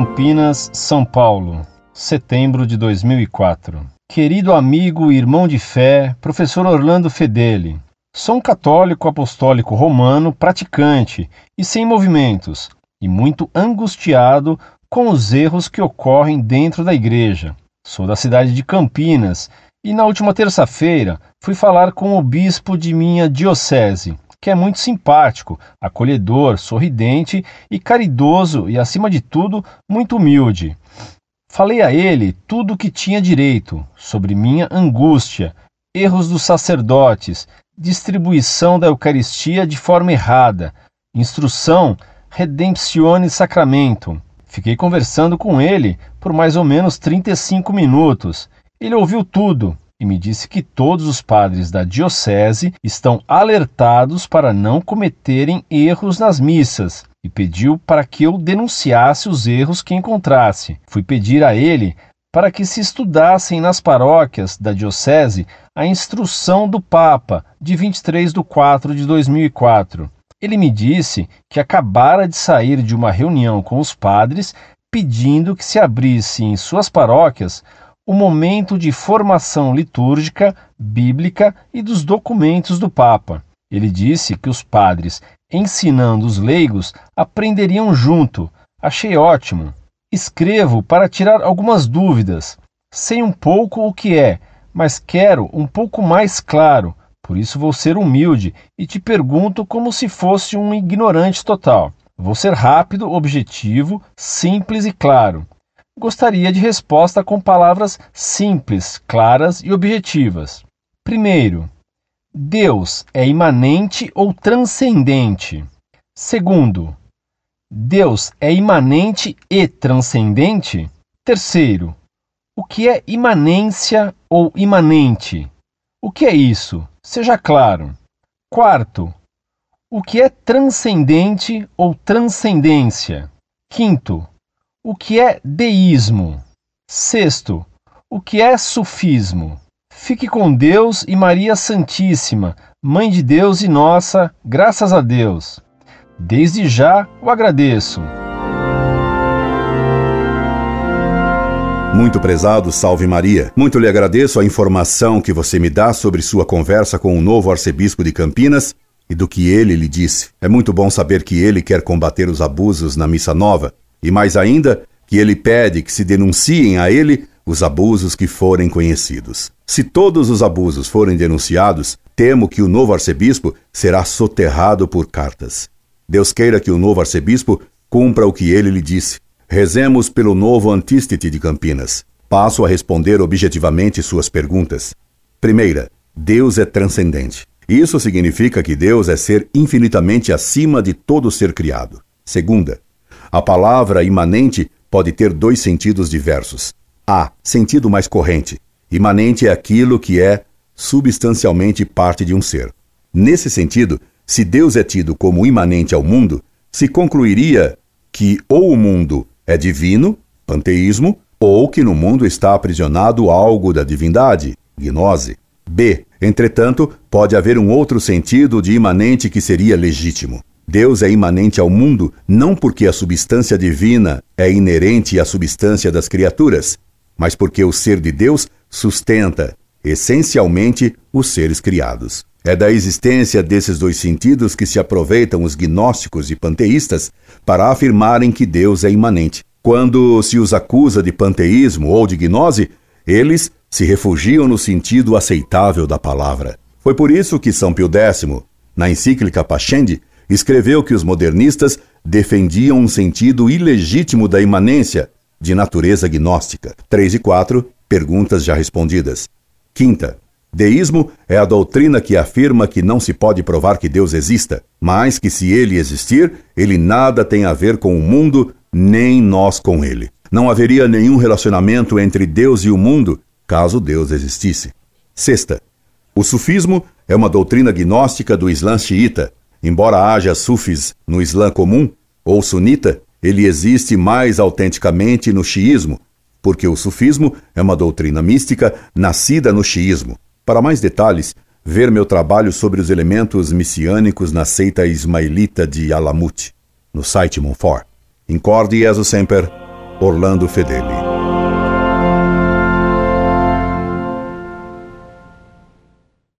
Campinas, São Paulo, setembro de 2004. Querido amigo e irmão de fé, professor Orlando Fedeli. Sou um católico apostólico romano praticante e sem movimentos, e muito angustiado com os erros que ocorrem dentro da igreja. Sou da cidade de Campinas e na última terça-feira fui falar com o bispo de minha diocese, que é muito simpático, acolhedor, sorridente e caridoso e, acima de tudo, muito humilde. Falei a ele tudo o que tinha direito sobre minha angústia, erros dos sacerdotes, distribuição da Eucaristia de forma errada, instrução Redemptione Sacramento. Fiquei conversando com ele por mais ou menos 35 minutos. Ele ouviu tudo e me disse que todos os padres da diocese estão alertados para não cometerem erros nas missas e pediu para que eu denunciasse os erros que encontrasse. Fui pedir a ele para que se estudassem nas paróquias da diocese a instrução do Papa de 23 de 4 de 2004. Ele me disse que acabara de sair de uma reunião com os padres pedindo que se abrisse em suas paróquias o momento de formação litúrgica, bíblica e dos documentos do Papa. Ele disse que os padres, ensinando os leigos, aprenderiam junto. Achei ótimo. Escrevo para tirar algumas dúvidas. Sei um pouco o que é, mas quero um pouco mais claro. Por isso vou ser humilde e te pergunto como se fosse um ignorante total. Vou ser rápido, objetivo, simples e claro. Gostaria de resposta com palavras simples, claras e objetivas. Primeiro, Deus é imanente ou transcendente? Segundo, Deus é imanente e transcendente? Terceiro, o que é imanência ou imanente? O que é isso? Seja claro. Quarto, o que é transcendente ou transcendência? Quinto, o que é deísmo? Sexto, o que é sufismo? Fique com Deus e Maria Santíssima, Mãe de Deus e nossa, graças a Deus. Desde já o agradeço. Muito prezado, salve Maria. Muito lhe agradeço a informação que você me dá sobre sua conversa com o novo arcebispo de Campinas e do que ele lhe disse. É muito bom saber que ele quer combater os abusos na missa nova e mais ainda, que ele pede que se denunciem a ele os abusos que forem conhecidos. Se todos os abusos forem denunciados, temo que o novo arcebispo será soterrado por cartas. Deus queira que o novo arcebispo cumpra o que ele lhe disse. Rezemos pelo novo antístete de Campinas. Passo a responder objetivamente suas perguntas. Primeira, Deus é transcendente. Isso significa que Deus é ser infinitamente acima de todo ser criado. Segunda, a palavra imanente pode ter dois sentidos diversos. A. Sentido mais corrente. Imanente é aquilo que é substancialmente parte de um ser. Nesse sentido, se Deus é tido como imanente ao mundo, se concluiria que ou o mundo é divino, panteísmo, ou que no mundo está aprisionado algo da divindade, gnose. B. Entretanto, pode haver um outro sentido de imanente que seria legítimo. Deus é imanente ao mundo não porque a substância divina é inerente à substância das criaturas, mas porque o ser de Deus sustenta, essencialmente, os seres criados. É da existência desses dois sentidos que se aproveitam os gnósticos e panteístas para afirmarem que Deus é imanente. Quando se os acusa de panteísmo ou de gnose, eles se refugiam no sentido aceitável da palavra. Foi por isso que São Pio X, na encíclica Pascendi, escreveu que os modernistas defendiam um sentido ilegítimo da imanência, de natureza gnóstica. 3 e 4, perguntas já respondidas. Quinta, deísmo é a doutrina que afirma que não se pode provar que Deus exista, mas que se ele existir, ele nada tem a ver com o mundo, nem nós com ele. Não haveria nenhum relacionamento entre Deus e o mundo caso Deus existisse. Sexta, o sufismo é uma doutrina gnóstica do Islã xiita, Embora haja sufis no Islã comum ou sunita, ele existe mais autenticamente no xiismo, porque o sufismo é uma doutrina mística nascida no xiismo. Para mais detalhes, ver meu trabalho sobre os elementos messiânicos na seita ismaelita de Alamut, no site Monfort. Incorde Jesus Semper, Orlando Fedeli.